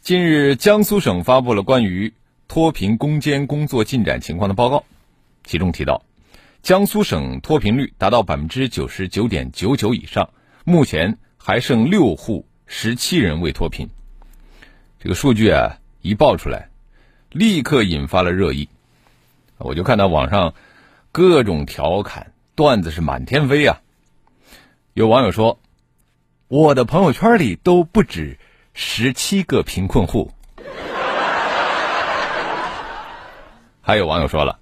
近日，江苏省发布了关于脱贫攻坚工作进展情况的报告，其中提到，江苏省脱贫率达到百分之九十九点九九以上，目前还剩六户十七人未脱贫。这个数据啊一报出来，立刻引发了热议。我就看到网上各种调侃段子是满天飞啊。有网友说，我的朋友圈里都不止。十七个贫困户，还有网友说了：“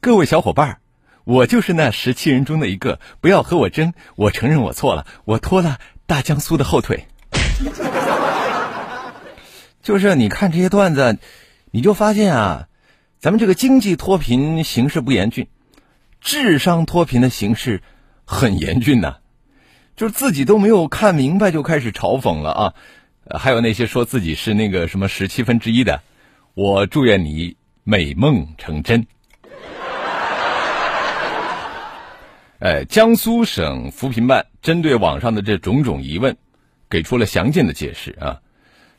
各位小伙伴我就是那十七人中的一个，不要和我争，我承认我错了，我拖了大江苏的后腿。”就是你看这些段子，你就发现啊，咱们这个经济脱贫形势不严峻，智商脱贫的形势很严峻呐，就是自己都没有看明白就开始嘲讽了啊。还有那些说自己是那个什么十七分之一的，我祝愿你美梦成真。哎，江苏省扶贫办针对网上的这种种疑问，给出了详尽的解释啊。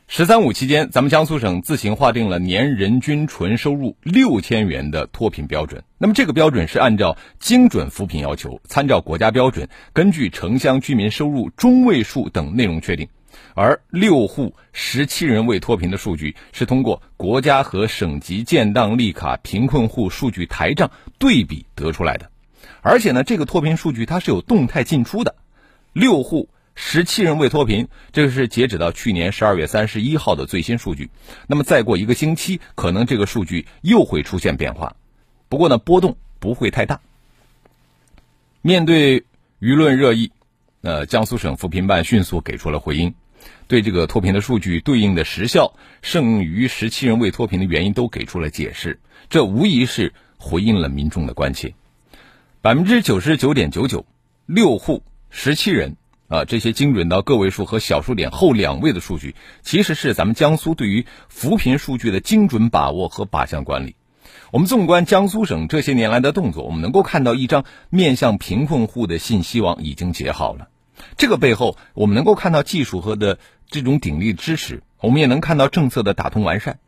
十三五期间，咱们江苏省自行划定了年人均纯收入六千元的脱贫标准。那么这个标准是按照精准扶贫要求，参照国家标准，根据城乡居民收入中位数等内容确定。而六户十七人未脱贫的数据是通过国家和省级建档立卡贫困户数据台账对比得出来的，而且呢，这个脱贫数据它是有动态进出的。六户十七人未脱贫，这个是截止到去年十二月三十一号的最新数据。那么再过一个星期，可能这个数据又会出现变化，不过呢，波动不会太大。面对舆论热议，呃，江苏省扶贫办迅速给出了回应。对这个脱贫的数据对应的时效，剩余十七人未脱贫的原因都给出了解释，这无疑是回应了民众的关切。百分之九十九点九九，六户十七人啊，这些精准到个位数和小数点后两位的数据，其实是咱们江苏对于扶贫数据的精准把握和靶向管理。我们纵观江苏省这些年来的动作，我们能够看到一张面向贫困户的信息网已经结好了。这个背后，我们能够看到技术和的这种鼎力支持，我们也能看到政策的打通完善。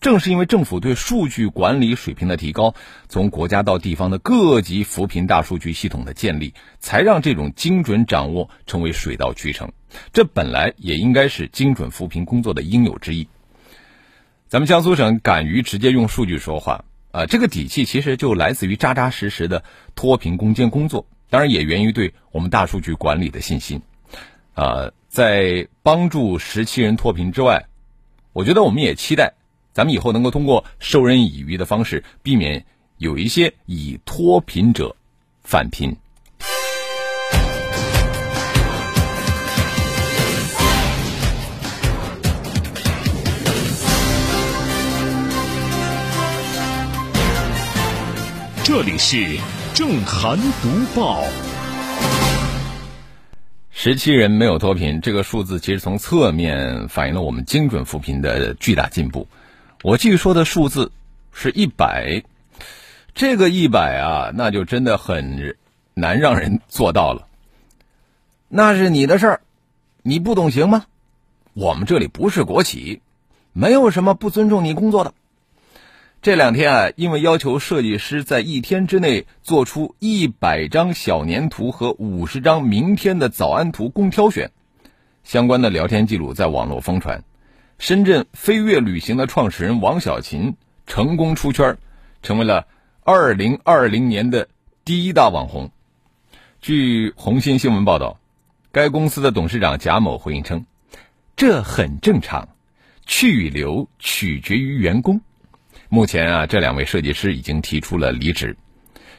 正是因为政府对数据管理水平的提高，从国家到地方的各级扶贫大数据系统的建立，才让这种精准掌握成为水到渠成。这本来也应该是精准扶贫工作的应有之义。咱们江苏省敢于直接用数据说话啊，这个底气其实就来自于扎扎实实的脱贫攻坚工作。当然也源于对我们大数据管理的信心，啊，在帮助十七人脱贫之外，我觉得我们也期待，咱们以后能够通过授人以渔的方式，避免有一些以脱贫者返贫。这里是。正涵读报，十七人没有脱贫，这个数字其实从侧面反映了我们精准扶贫的巨大进步。我继续说的数字是一百，这个一百啊，那就真的很难让人做到了。那是你的事儿，你不懂行吗？我们这里不是国企，没有什么不尊重你工作的。这两天啊，因为要求设计师在一天之内做出一百张小年图和五十张明天的早安图供挑选，相关的聊天记录在网络疯传。深圳飞跃旅行的创始人王小琴成功出圈，成为了二零二零年的第一大网红。据红星新闻报道，该公司的董事长贾某回应称：“这很正常，去与留取决于员工。”目前啊，这两位设计师已经提出了离职，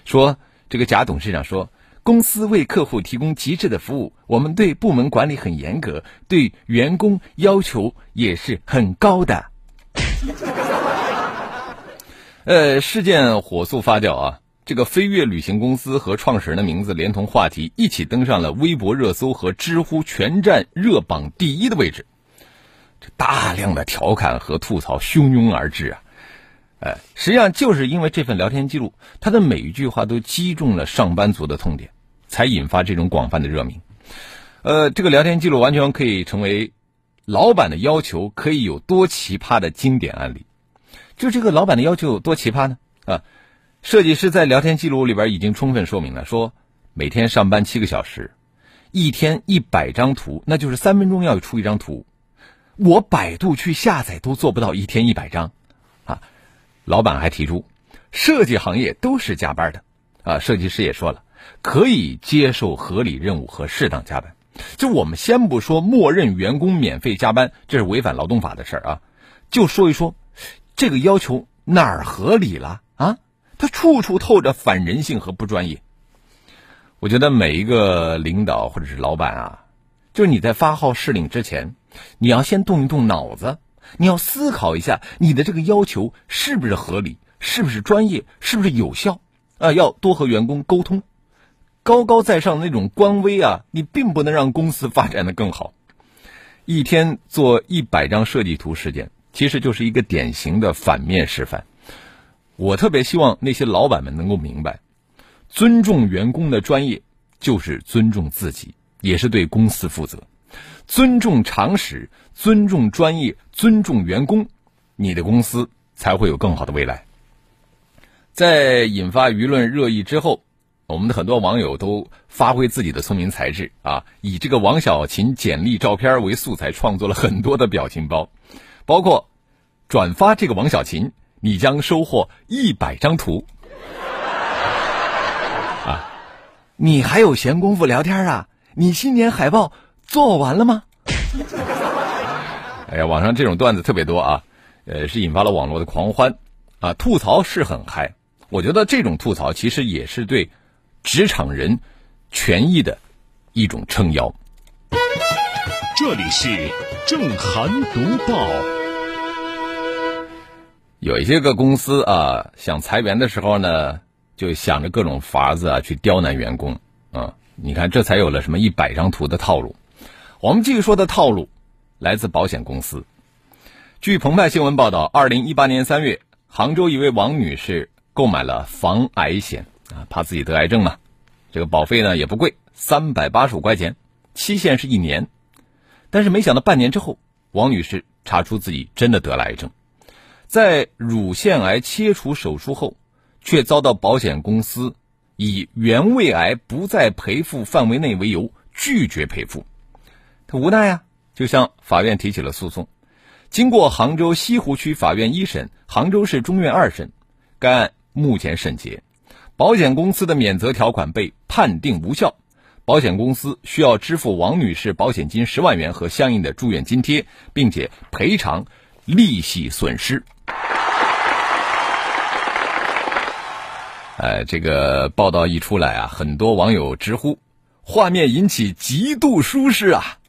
说这个贾董事长说，公司为客户提供极致的服务，我们对部门管理很严格，对员工要求也是很高的。呃，事件火速发酵啊，这个飞跃旅行公司和创始人的名字连同话题一起登上了微博热搜和知乎全站热榜第一的位置，这大量的调侃和吐槽汹涌而至啊。哎，实际上就是因为这份聊天记录，他的每一句话都击中了上班族的痛点，才引发这种广泛的热名。呃，这个聊天记录完全可以成为老板的要求可以有多奇葩的经典案例。就这个老板的要求有多奇葩呢？啊，设计师在聊天记录里边已经充分说明了，说每天上班七个小时，一天一百张图，那就是三分钟要出一张图，我百度去下载都做不到一天一百张。啊老板还提出，设计行业都是加班的，啊，设计师也说了，可以接受合理任务和适当加班。就我们先不说默认员工免费加班，这是违反劳动法的事儿啊，就说一说，这个要求哪儿合理了啊？它处处透着反人性和不专业。我觉得每一个领导或者是老板啊，就是你在发号施令之前，你要先动一动脑子。你要思考一下，你的这个要求是不是合理，是不是专业，是不是有效？啊，要多和员工沟通。高高在上那种官威啊，你并不能让公司发展的更好。一天做一百张设计图事件，其实就是一个典型的反面示范。我特别希望那些老板们能够明白，尊重员工的专业，就是尊重自己，也是对公司负责。尊重常识，尊重专业，尊重员工，你的公司才会有更好的未来。在引发舆论热议之后，我们的很多网友都发挥自己的聪明才智啊，以这个王小琴简历照片为素材，创作了很多的表情包，包括转发这个王小琴，你将收获一百张图。啊，你还有闲工夫聊天啊？你新年海报。做完了吗？哎呀，网上这种段子特别多啊，呃，是引发了网络的狂欢啊，吐槽是很嗨。我觉得这种吐槽其实也是对职场人权益的一种撑腰。这里是正涵读报。有一些个公司啊，想裁员的时候呢，就想着各种法子啊，去刁难员工啊。你看，这才有了什么一百张图的套路。我们继续说的套路，来自保险公司。据澎湃新闻报道，二零一八年三月，杭州一位王女士购买了防癌险啊，怕自己得癌症嘛。这个保费呢也不贵，三百八十五块钱，期限是一年。但是没想到半年之后，王女士查出自己真的得了癌症，在乳腺癌切除手术后，却遭到保险公司以原位癌不在赔付范围内为由拒绝赔付。他无奈啊，就向法院提起了诉讼。经过杭州西湖区法院一审、杭州市中院二审，该案目前审结，保险公司的免责条款被判定无效，保险公司需要支付王女士保险金十万元和相应的住院津贴，并且赔偿利息损失。哎，这个报道一出来啊，很多网友直呼画面引起极度舒适啊。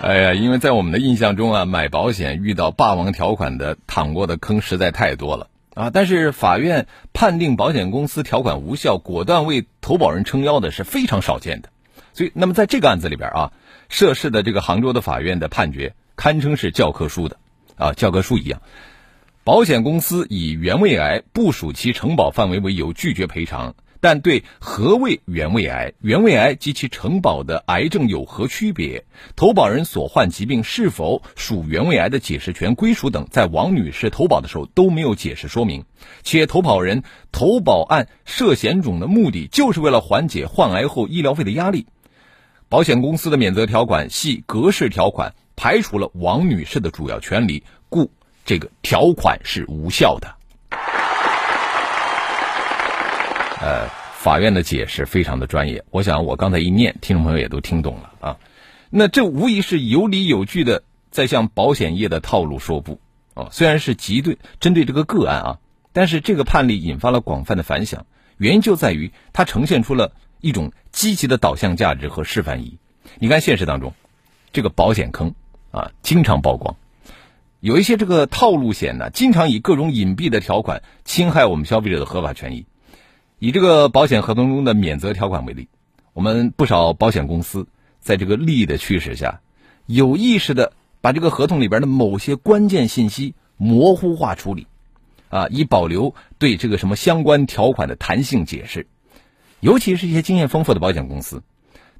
哎呀，因为在我们的印象中啊，买保险遇到霸王条款的躺过的坑实在太多了啊。但是法院判定保险公司条款无效，果断为投保人撑腰的是非常少见的。所以，那么在这个案子里边啊，涉事的这个杭州的法院的判决堪称是教科书的啊，教科书一样。保险公司以原位癌不属其承保范围为由拒绝赔偿。但对何谓原位癌、原位癌及其承保的癌症有何区别、投保人所患疾病是否属原位癌的解释权归属等，在王女士投保的时候都没有解释说明，且投保人投保案涉险种的目的就是为了缓解患癌后医疗费的压力，保险公司的免责条款系格式条款，排除了王女士的主要权利，故这个条款是无效的。呃，法院的解释非常的专业，我想我刚才一念，听众朋友也都听懂了啊。那这无疑是有理有据的在向保险业的套路说不啊。虽然是极对针对这个个案啊，但是这个判例引发了广泛的反响，原因就在于它呈现出了一种积极的导向价值和示范意义。你看现实当中，这个保险坑啊，经常曝光，有一些这个套路险呢，经常以各种隐蔽的条款侵害我们消费者的合法权益。以这个保险合同中的免责条款为例，我们不少保险公司在这个利益的驱使下，有意识的把这个合同里边的某些关键信息模糊化处理，啊，以保留对这个什么相关条款的弹性解释。尤其是一些经验丰富的保险公司，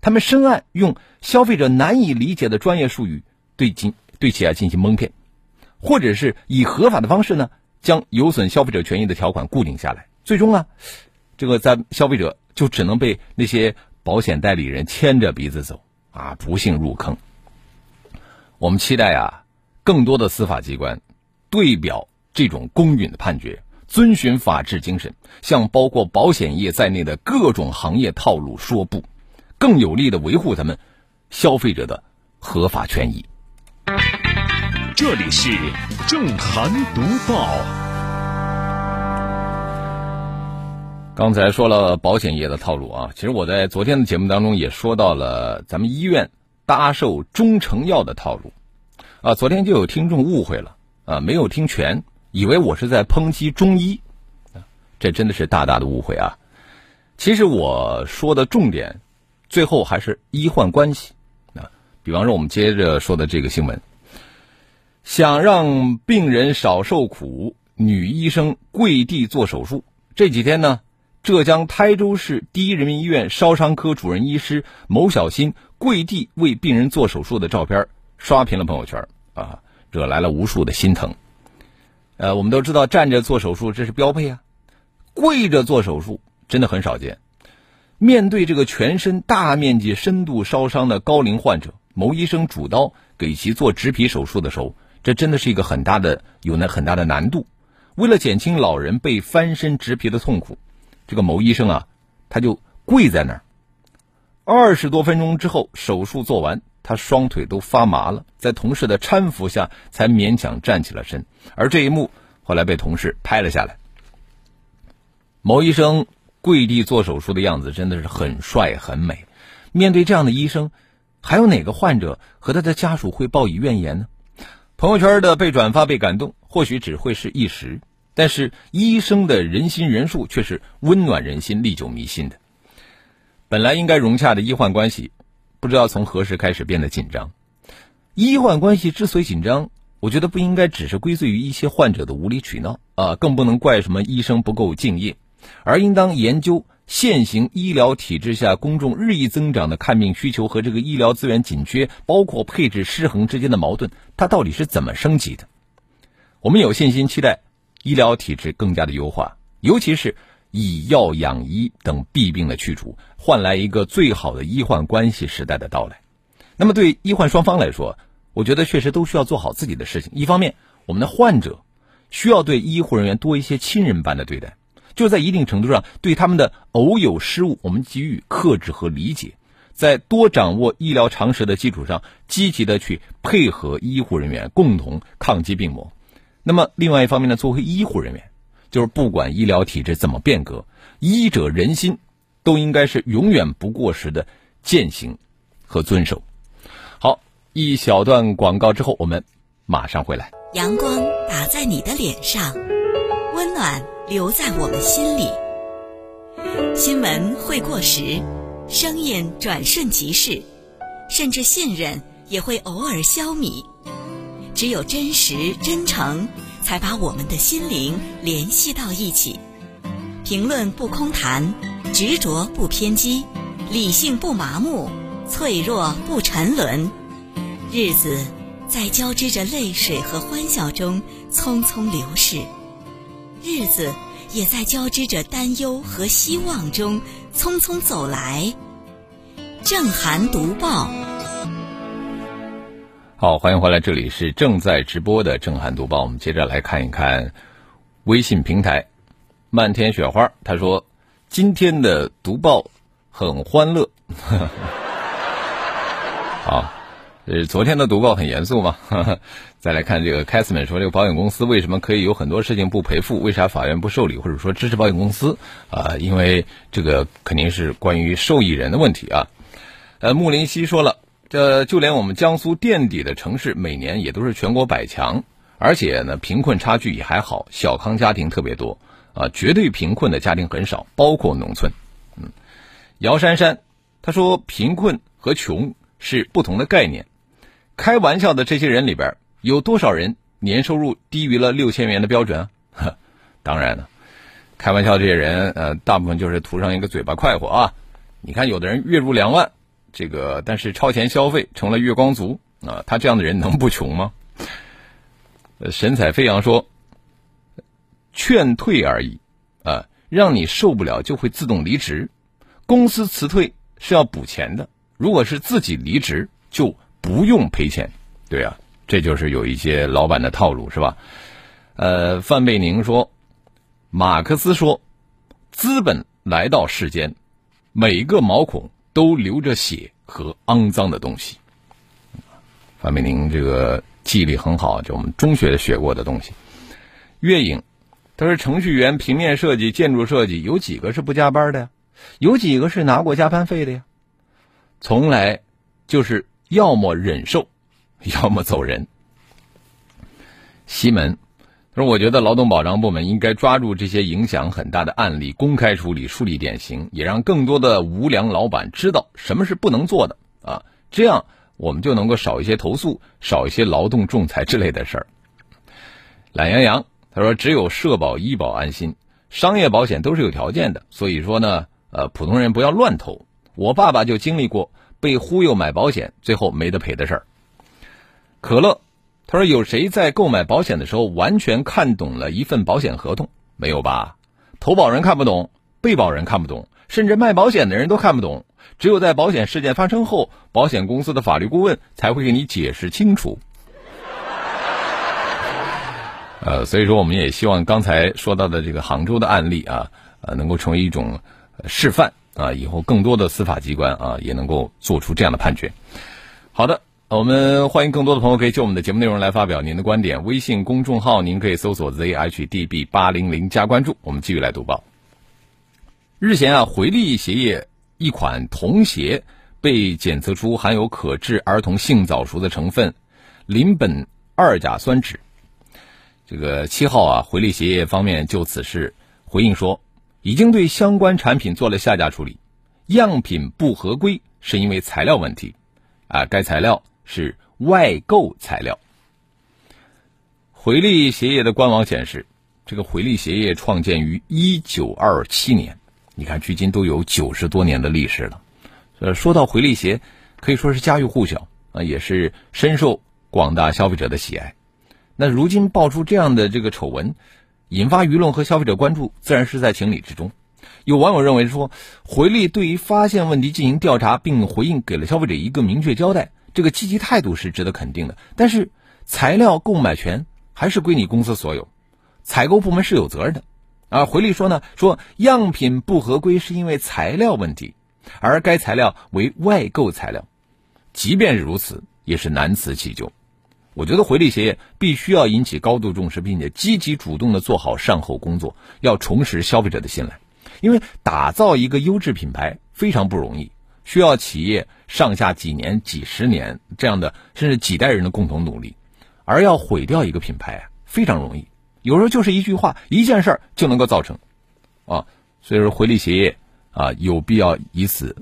他们深谙用消费者难以理解的专业术语对进对企业进行蒙骗，或者是以合法的方式呢，将有损消费者权益的条款固定下来，最终啊。这个咱消费者就只能被那些保险代理人牵着鼻子走啊，不幸入坑。我们期待啊，更多的司法机关对表这种公允的判决，遵循法治精神，向包括保险业在内的各种行业套路说不，更有力的维护他们消费者的合法权益。这里是正涵读报。刚才说了保险业的套路啊，其实我在昨天的节目当中也说到了咱们医院搭售中成药的套路，啊，昨天就有听众误会了啊，没有听全，以为我是在抨击中医，这真的是大大的误会啊。其实我说的重点，最后还是医患关系啊。比方说，我们接着说的这个新闻，想让病人少受苦，女医生跪地做手术，这几天呢。浙江台州市第一人民医院烧伤科主任医师牟小新跪地为病人做手术的照片刷屏了朋友圈啊，惹来了无数的心疼。呃，我们都知道站着做手术这是标配啊，跪着做手术真的很少见。面对这个全身大面积深度烧伤的高龄患者，牟医生主刀给其做植皮手术的时候，这真的是一个很大的有那很大的难度。为了减轻老人被翻身植皮的痛苦。这个某医生啊，他就跪在那儿，二十多分钟之后，手术做完，他双腿都发麻了，在同事的搀扶下才勉强站起了身。而这一幕后来被同事拍了下来。某医生跪地做手术的样子真的是很帅很美。面对这样的医生，还有哪个患者和他的家属会报以怨言呢？朋友圈的被转发被感动，或许只会是一时。但是医生的人心人术却是温暖人心、历久弥新的。本来应该融洽的医患关系，不知道从何时开始变得紧张。医患关系之所以紧张，我觉得不应该只是归罪于一些患者的无理取闹啊，更不能怪什么医生不够敬业，而应当研究现行医疗体制下公众日益增长的看病需求和这个医疗资源紧缺，包括配置失衡之间的矛盾，它到底是怎么升级的？我们有信心期待。医疗体制更加的优化，尤其是以药养医等弊病的去除，换来一个最好的医患关系时代的到来。那么，对医患双方来说，我觉得确实都需要做好自己的事情。一方面，我们的患者需要对医护人员多一些亲人般的对待，就在一定程度上对他们的偶有失误，我们给予克制和理解，在多掌握医疗常识的基础上，积极的去配合医护人员共同抗击病魔。那么，另外一方面呢，作为医护人员，就是不管医疗体制怎么变革，医者仁心，都应该是永远不过时的践行和遵守。好，一小段广告之后，我们马上回来。阳光打在你的脸上，温暖留在我们心里。新闻会过时，声音转瞬即逝，甚至信任也会偶尔消弭。只有真实真诚，才把我们的心灵联系到一起。评论不空谈，执着不偏激，理性不麻木，脆弱不沉沦。日子在交织着泪水和欢笑中匆匆流逝，日子也在交织着担忧和希望中匆匆走来。正涵读报。好，欢迎回来，这里是正在直播的《震撼读报》。我们接着来看一看微信平台“漫天雪花”。他说：“今天的读报很欢乐。”好，呃，昨天的读报很严肃嘛。再来看这个凯斯曼说，这个保险公司为什么可以有很多事情不赔付？为啥法院不受理，或者说支持保险公司？啊，因为这个肯定是关于受益人的问题啊。呃，穆林西说了，这就连我们江苏垫底的城市，每年也都是全国百强，而且呢，贫困差距也还好，小康家庭特别多啊，绝对贫困的家庭很少，包括农村。嗯，姚珊珊她说，贫困和穷是不同的概念。开玩笑的这些人里边，有多少人年收入低于了六千元的标准啊？当然了，开玩笑这些人，呃，大部分就是图上一个嘴巴快活啊。你看，有的人月入两万，这个但是超前消费成了月光族啊，他这样的人能不穷吗？神采飞扬说：“劝退而已啊，让你受不了就会自动离职。公司辞退是要补钱的，如果是自己离职就。”不用赔钱，对啊，这就是有一些老板的套路，是吧？呃，范贝宁说，马克思说，资本来到世间，每个毛孔都流着血和肮脏的东西。范贝宁这个记忆力很好，就我们中学学过的东西。月影，他说程序员、平面设计、建筑设计，有几个是不加班的呀？有几个是拿过加班费的呀？从来就是。要么忍受，要么走人。西门说：“我觉得劳动保障部门应该抓住这些影响很大的案例，公开处理，树立典型，也让更多的无良老板知道什么是不能做的啊！这样我们就能够少一些投诉，少一些劳动仲裁之类的事儿。”懒羊羊他说：“只有社保、医保安心，商业保险都是有条件的，所以说呢，呃，普通人不要乱投。我爸爸就经历过。”被忽悠买保险，最后没得赔的事儿。可乐，他说：“有谁在购买保险的时候完全看懂了一份保险合同？没有吧？投保人看不懂，被保人看不懂，甚至卖保险的人都看不懂。只有在保险事件发生后，保险公司的法律顾问才会给你解释清楚。”呃，所以说，我们也希望刚才说到的这个杭州的案例啊，呃，能够成为一种示范。啊，以后更多的司法机关啊，也能够做出这样的判决。好的，我们欢迎更多的朋友可以就我们的节目内容来发表您的观点。微信公众号您可以搜索 zhdb 八零零加关注。我们继续来读报。日前啊，回力鞋业一款童鞋被检测出含有可致儿童性早熟的成分邻苯二甲酸酯。这个七号啊，回力鞋业方面就此事回应说。已经对相关产品做了下架处理，样品不合规是因为材料问题，啊，该材料是外购材料。回力鞋业的官网显示，这个回力鞋业创建于一九二七年，你看距今都有九十多年的历史了。呃，说到回力鞋，可以说是家喻户晓啊，也是深受广大消费者的喜爱。那如今爆出这样的这个丑闻。引发舆论和消费者关注，自然是在情理之中。有网友认为说，回力对于发现问题进行调查并回应，给了消费者一个明确交代，这个积极态度是值得肯定的。但是，材料购买权还是归你公司所有，采购部门是有责任的。而回力说呢，说样品不合规是因为材料问题，而该材料为外购材料，即便是如此，也是难辞其咎。我觉得回力鞋业必须要引起高度重视，并且积极主动的做好善后工作，要重拾消费者的信赖。因为打造一个优质品牌非常不容易，需要企业上下几年、几十年这样的，甚至几代人的共同努力。而要毁掉一个品牌，非常容易，有时候就是一句话、一件事儿就能够造成。啊，所以说回力鞋业啊，有必要以此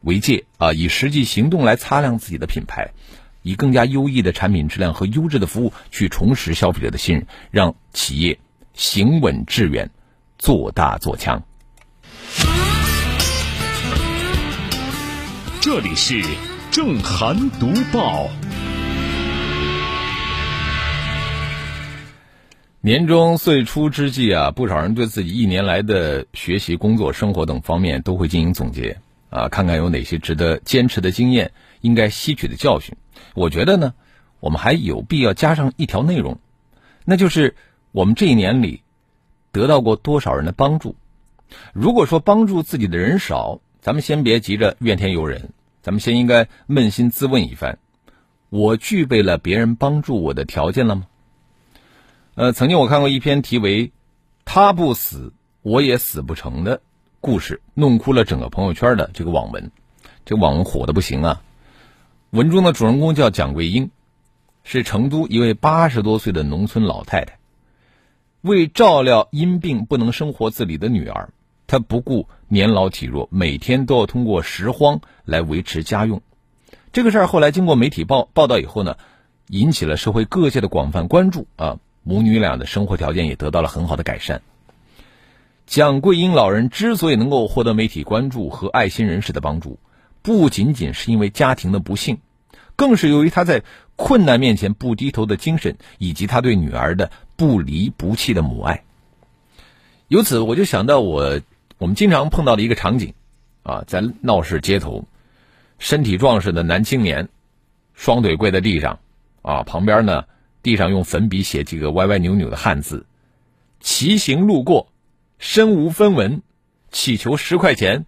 为戒啊，以实际行动来擦亮自己的品牌。以更加优异的产品质量和优质的服务去重拾消费者的信任，让企业行稳致远，做大做强。这里是正涵读报。年终岁初之际啊，不少人对自己一年来的学习、工作、生活等方面都会进行总结啊，看看有哪些值得坚持的经验，应该吸取的教训。我觉得呢，我们还有必要加上一条内容，那就是我们这一年里得到过多少人的帮助。如果说帮助自己的人少，咱们先别急着怨天尤人，咱们先应该扪心自问一番：我具备了别人帮助我的条件了吗？呃，曾经我看过一篇题为“他不死，我也死不成”的故事，弄哭了整个朋友圈的这个网文，这网文火的不行啊。文中的主人公叫蒋桂英，是成都一位八十多岁的农村老太太，为照料因病不能生活自理的女儿，他不顾年老体弱，每天都要通过拾荒来维持家用。这个事儿后来经过媒体报报道以后呢，引起了社会各界的广泛关注啊。母女俩的生活条件也得到了很好的改善。蒋桂英老人之所以能够获得媒体关注和爱心人士的帮助，不仅仅是因为家庭的不幸，更是由于他在困难面前不低头的精神，以及他对女儿的不离不弃的母爱。由此，我就想到我我们经常碰到的一个场景，啊，在闹市街头，身体壮实的男青年，双腿跪在地上，啊，旁边呢。地上用粉笔写几个歪歪扭扭的汉字，骑行路过，身无分文，乞求十块钱，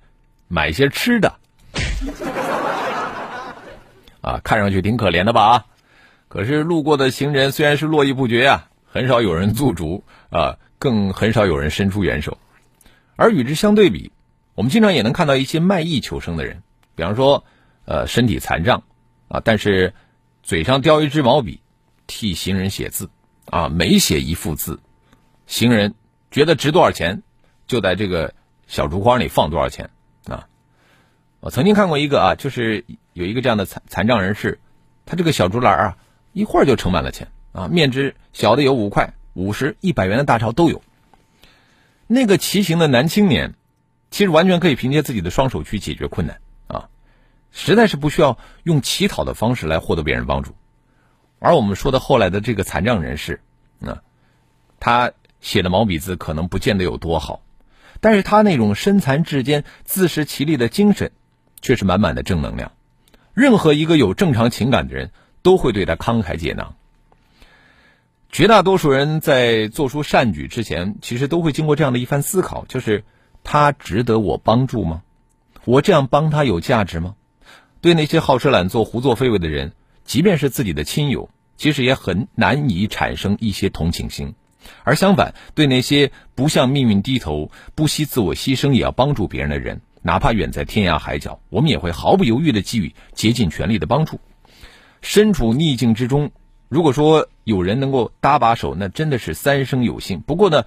买些吃的。啊，看上去挺可怜的吧？啊，可是路过的行人虽然是络绎不绝啊，很少有人驻足啊，更很少有人伸出援手。而与之相对比，我们经常也能看到一些卖艺求生的人，比方说，呃，身体残障啊，但是嘴上叼一支毛笔。替行人写字，啊，每写一幅字，行人觉得值多少钱，就在这个小竹筐里放多少钱，啊，我曾经看过一个啊，就是有一个这样的残残障人士，他这个小竹篮啊，一会儿就盛满了钱，啊，面值小的有五块、五十、一百元的大钞都有。那个骑行的男青年，其实完全可以凭借自己的双手去解决困难，啊，实在是不需要用乞讨的方式来获得别人帮助。而我们说的后来的这个残障人士，啊，他写的毛笔字可能不见得有多好，但是他那种身残志坚、自食其力的精神，却是满满的正能量。任何一个有正常情感的人都会对他慷慨解囊。绝大多数人在做出善举之前，其实都会经过这样的一番思考：，就是他值得我帮助吗？我这样帮他有价值吗？对那些好吃懒做、胡作非为的人。即便是自己的亲友，其实也很难以产生一些同情心；而相反，对那些不向命运低头、不惜自我牺牲也要帮助别人的人，哪怕远在天涯海角，我们也会毫不犹豫的给予竭尽全力的帮助。身处逆境之中，如果说有人能够搭把手，那真的是三生有幸。不过呢，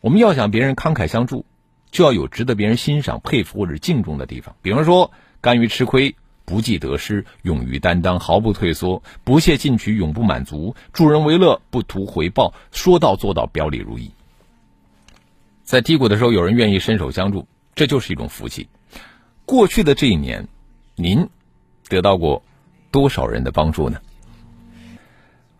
我们要想别人慷慨相助，就要有值得别人欣赏、佩服或者敬重的地方。比方说，甘于吃亏。不计得失，勇于担当，毫不退缩，不懈进取，永不满足，助人为乐，不图回报，说到做到，表里如一。在低谷的时候，有人愿意伸手相助，这就是一种福气。过去的这一年，您得到过多少人的帮助呢？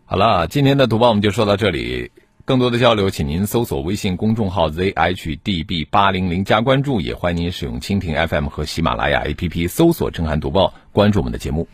好了，今天的读报我们就说到这里。更多的交流，请您搜索微信公众号 zhdb 八零零加关注，也欢迎您使用蜻蜓 FM 和喜马拉雅 APP 搜索“震撼读报”，关注我们的节目。